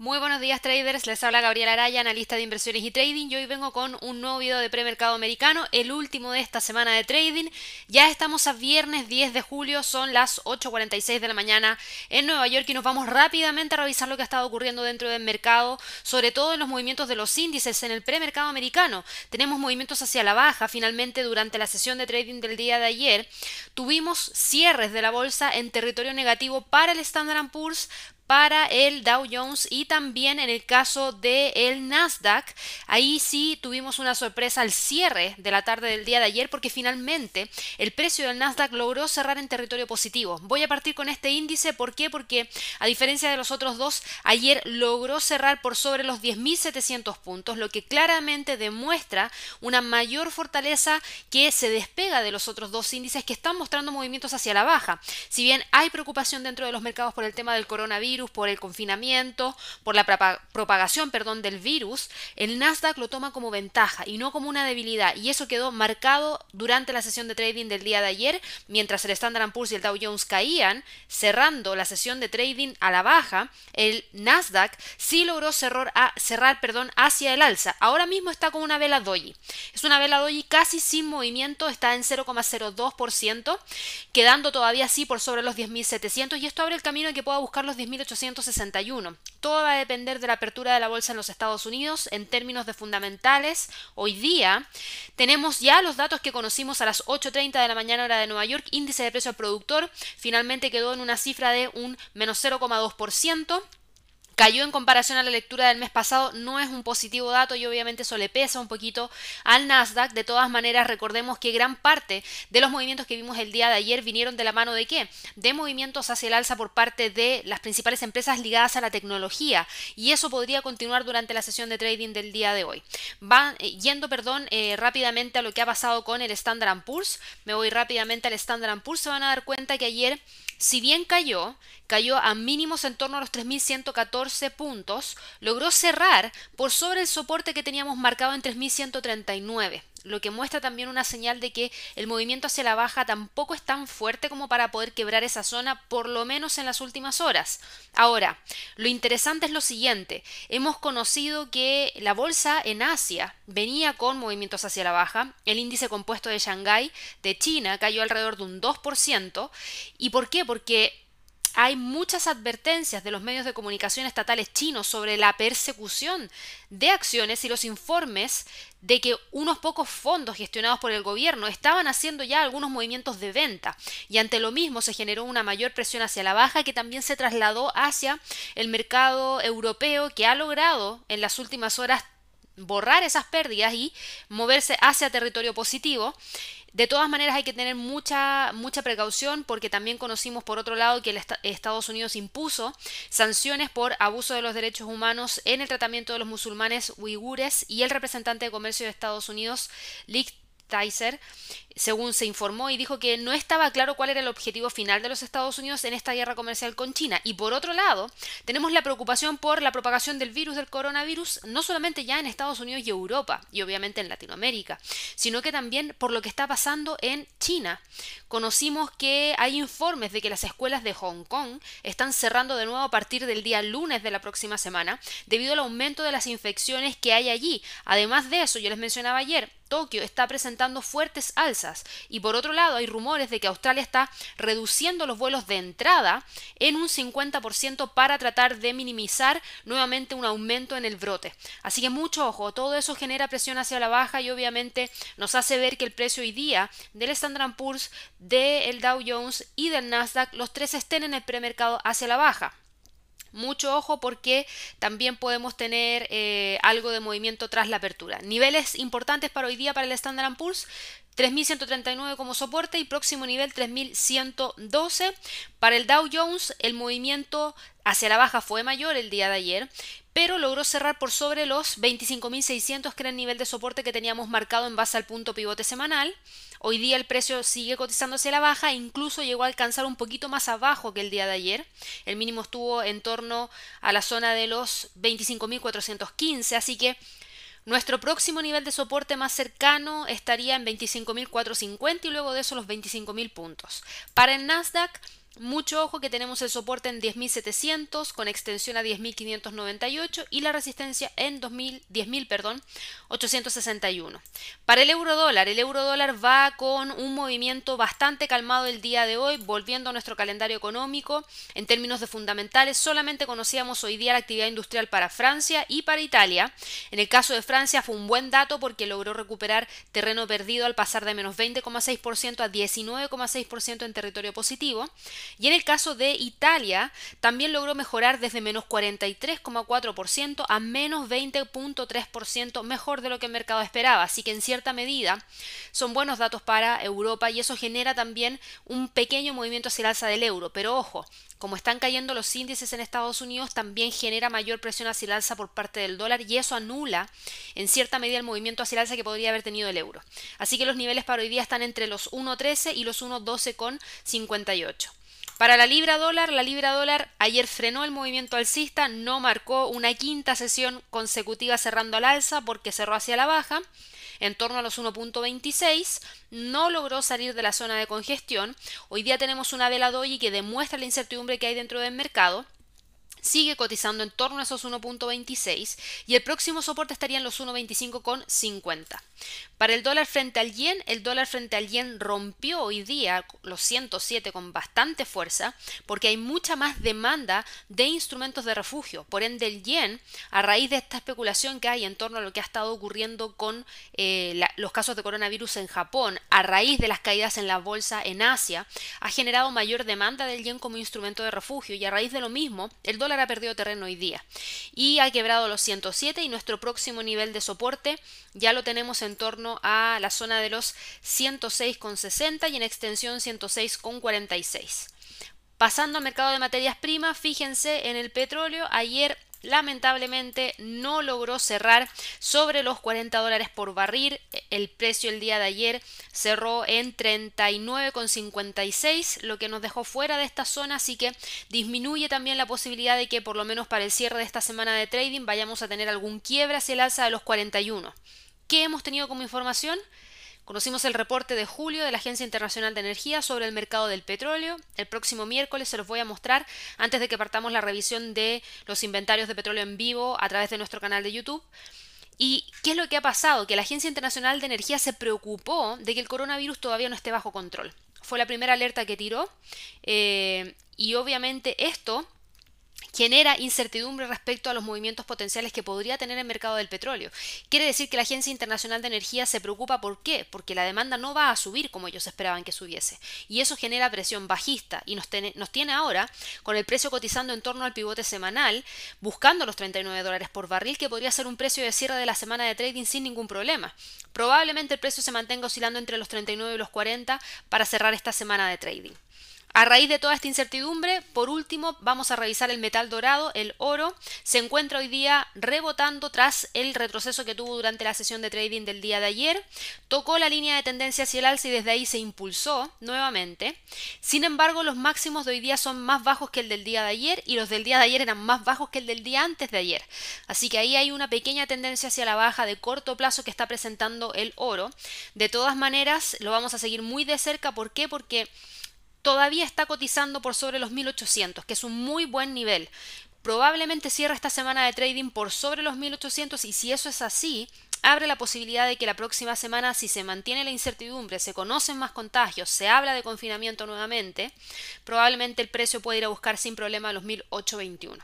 Muy buenos días traders, les habla Gabriela Araya, analista de inversiones y trading y hoy vengo con un nuevo video de premercado americano, el último de esta semana de trading. Ya estamos a viernes 10 de julio, son las 8.46 de la mañana en Nueva York y nos vamos rápidamente a revisar lo que ha estado ocurriendo dentro del mercado, sobre todo en los movimientos de los índices en el premercado americano. Tenemos movimientos hacia la baja, finalmente durante la sesión de trading del día de ayer tuvimos cierres de la bolsa en territorio negativo para el Standard Poor's, para el Dow Jones y también en el caso del el Nasdaq. Ahí sí tuvimos una sorpresa al cierre de la tarde del día de ayer porque finalmente el precio del Nasdaq logró cerrar en territorio positivo. Voy a partir con este índice, ¿por qué? Porque a diferencia de los otros dos, ayer logró cerrar por sobre los 10.700 puntos, lo que claramente demuestra una mayor fortaleza que se despega de los otros dos índices que están mostrando movimientos hacia la baja. Si bien hay preocupación dentro de los mercados por el tema del coronavirus, por el confinamiento, por la propagación perdón, del virus, el Nasdaq lo toma como ventaja y no como una debilidad. Y eso quedó marcado durante la sesión de trading del día de ayer, mientras el Standard Poor's y el Dow Jones caían, cerrando la sesión de trading a la baja, el Nasdaq sí logró cerrar, perdón, hacia el alza. Ahora mismo está con una vela doji. Es una vela doji casi sin movimiento, está en 0,02%, quedando todavía así por sobre los 10.700 y esto abre el camino a que pueda buscar los 10.800 todo va a depender de la apertura de la bolsa en los Estados Unidos en términos de fundamentales. Hoy día tenemos ya los datos que conocimos a las 8.30 de la mañana hora de Nueva York. Índice de precio al productor finalmente quedó en una cifra de un menos 0,2% cayó en comparación a la lectura del mes pasado, no es un positivo dato y obviamente eso le pesa un poquito al Nasdaq. De todas maneras, recordemos que gran parte de los movimientos que vimos el día de ayer vinieron de la mano de qué? De movimientos hacia el alza por parte de las principales empresas ligadas a la tecnología y eso podría continuar durante la sesión de trading del día de hoy. Van eh, yendo, perdón, eh, rápidamente a lo que ha pasado con el Standard Poor's. Me voy rápidamente al Standard Poor's. Se van a dar cuenta que ayer si bien cayó, cayó a mínimos en torno a los 3.114 puntos, logró cerrar por sobre el soporte que teníamos marcado en 3.139 lo que muestra también una señal de que el movimiento hacia la baja tampoco es tan fuerte como para poder quebrar esa zona, por lo menos en las últimas horas. Ahora, lo interesante es lo siguiente, hemos conocido que la bolsa en Asia venía con movimientos hacia la baja, el índice compuesto de Shanghái de China cayó alrededor de un 2%, ¿y por qué? Porque hay muchas advertencias de los medios de comunicación estatales chinos sobre la persecución de acciones y los informes de que unos pocos fondos gestionados por el gobierno estaban haciendo ya algunos movimientos de venta. Y ante lo mismo se generó una mayor presión hacia la baja que también se trasladó hacia el mercado europeo que ha logrado en las últimas horas borrar esas pérdidas y moverse hacia territorio positivo. De todas maneras hay que tener mucha, mucha precaución porque también conocimos por otro lado que el Estados Unidos impuso sanciones por abuso de los derechos humanos en el tratamiento de los musulmanes uigures y el representante de comercio de Estados Unidos, Lick según se informó, y dijo que no estaba claro cuál era el objetivo final de los Estados Unidos en esta guerra comercial con China. Y por otro lado, tenemos la preocupación por la propagación del virus del coronavirus, no solamente ya en Estados Unidos y Europa, y obviamente en Latinoamérica, sino que también por lo que está pasando en China. Conocimos que hay informes de que las escuelas de Hong Kong están cerrando de nuevo a partir del día lunes de la próxima semana, debido al aumento de las infecciones que hay allí. Además de eso, yo les mencionaba ayer, Tokio está presentando fuertes alzas y por otro lado hay rumores de que Australia está reduciendo los vuelos de entrada en un 50% para tratar de minimizar nuevamente un aumento en el brote. Así que mucho ojo, todo eso genera presión hacia la baja y obviamente nos hace ver que el precio hoy día del Standard Poor's, del Dow Jones y del Nasdaq, los tres estén en el premercado hacia la baja. Mucho ojo porque también podemos tener eh, algo de movimiento tras la apertura. Niveles importantes para hoy día para el Standard Poor's. 3.139 como soporte y próximo nivel 3.112. Para el Dow Jones el movimiento hacia la baja fue mayor el día de ayer, pero logró cerrar por sobre los 25.600 que era el nivel de soporte que teníamos marcado en base al punto pivote semanal. Hoy día el precio sigue cotizándose a la baja, incluso llegó a alcanzar un poquito más abajo que el día de ayer. El mínimo estuvo en torno a la zona de los 25.415, así que nuestro próximo nivel de soporte más cercano estaría en 25.450 y luego de eso los 25.000 puntos. Para el Nasdaq Mucho ojo que tenemos el soporte en 10.700 con extensión a 10.598 y la resistencia en 10.000, perdón, 861. Para el euro dólar, el euro dólar va con un movimiento bastante calmado el día de hoy, volviendo a nuestro calendario económico. En términos de fundamentales, solamente conocíamos hoy día la actividad industrial para Francia y para Italia. En el caso de Francia fue un buen dato porque logró recuperar terreno perdido al pasar de menos 20,6% a 19,6% en territorio positivo. Y en el caso de Italia, también logró mejorar desde menos 43,4% a menos 20,3%, mejor de lo que el mercado esperaba. Así que en cierta medida son buenos datos para Europa y eso genera también un pequeño movimiento hacia el alza del euro. Pero ojo, como están cayendo los índices en Estados Unidos, también genera mayor presión hacia el alza por parte del dólar y eso anula en cierta medida el movimiento hacia el alza que podría haber tenido el euro. Así que los niveles para hoy día están entre los 1.13 y los 1.12,58. Para la libra dólar, la libra dólar ayer frenó el movimiento alcista, no marcó una quinta sesión consecutiva cerrando al alza porque cerró hacia la baja en torno a los 1.26, no logró salir de la zona de congestión. Hoy día tenemos una vela doji que demuestra la incertidumbre que hay dentro del mercado sigue cotizando en torno a esos 1.26 y el próximo soporte estaría en los 1.25,50. Para el dólar frente al yen, el dólar frente al yen rompió hoy día los 107 con bastante fuerza porque hay mucha más demanda de instrumentos de refugio. Por ende, el yen, a raíz de esta especulación que hay en torno a lo que ha estado ocurriendo con eh, los casos de coronavirus en Japón, a raíz de las caídas en la bolsa en Asia, ha generado mayor demanda del yen como instrumento de refugio y a raíz de lo mismo, el dólar ha perdido terreno hoy día y ha quebrado los 107 y nuestro próximo nivel de soporte ya lo tenemos en torno a la zona de los 106,60 y en extensión 106,46. Pasando al mercado de materias primas, fíjense en el petróleo, ayer lamentablemente no logró cerrar sobre los 40 dólares por barril. El precio el día de ayer cerró en 39,56, lo que nos dejó fuera de esta zona, así que disminuye también la posibilidad de que por lo menos para el cierre de esta semana de trading vayamos a tener algún quiebre hacia el alza de los 41. ¿Qué hemos tenido como información? Conocimos el reporte de julio de la Agencia Internacional de Energía sobre el mercado del petróleo. El próximo miércoles se los voy a mostrar antes de que partamos la revisión de los inventarios de petróleo en vivo a través de nuestro canal de YouTube. ¿Y qué es lo que ha pasado? Que la Agencia Internacional de Energía se preocupó de que el coronavirus todavía no esté bajo control. Fue la primera alerta que tiró eh, y obviamente esto genera incertidumbre respecto a los movimientos potenciales que podría tener el mercado del petróleo. Quiere decir que la Agencia Internacional de Energía se preocupa por qué? Porque la demanda no va a subir como ellos esperaban que subiese. Y eso genera presión bajista y nos, tiene ahora con el precio cotizando en torno al pivote semanal, buscando los 39 dólares por barril, que podría ser un precio de cierre de la semana de trading sin ningún problema. Probablemente el precio se mantenga oscilando entre los 39 y los 40 para cerrar esta semana de trading. A raíz de toda esta incertidumbre, por último, vamos a revisar el metal dorado, el oro. Se encuentra hoy día rebotando tras el retroceso que tuvo durante la sesión de trading del día de ayer. Tocó la línea de tendencia hacia el alza y desde ahí se impulsó nuevamente. Sin embargo, los máximos de hoy día son más bajos que el del día de ayer y los del día de ayer eran más bajos que el del día antes de ayer. Así que ahí hay una pequeña tendencia hacia la baja de corto plazo que está presentando el oro. De todas maneras, lo vamos a seguir muy de cerca. ¿Por qué? Porque todavía está cotizando por sobre los 1800, que es un muy buen nivel. Probablemente cierra esta semana de trading por sobre los 1800 y si eso es así, abre la posibilidad de que la próxima semana, si se mantiene la incertidumbre, se conocen más contagios, se habla de confinamiento nuevamente, probablemente el precio puede ir a buscar sin problema los 1821.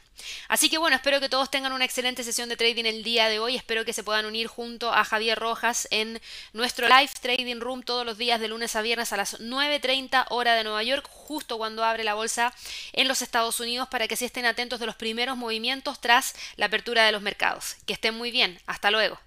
Así que bueno, espero que todos tengan una excelente sesión de trading el día de hoy. Espero que se puedan unir junto a Javier Rojas en nuestro live trading room todos los días de lunes a viernes a las 9.30 hora de Nueva York, justo cuando abre la bolsa en los Estados Unidos, para que se estén atentos de los primeros movimientos tras la apertura de los mercados. Que estén muy bien. Hasta luego.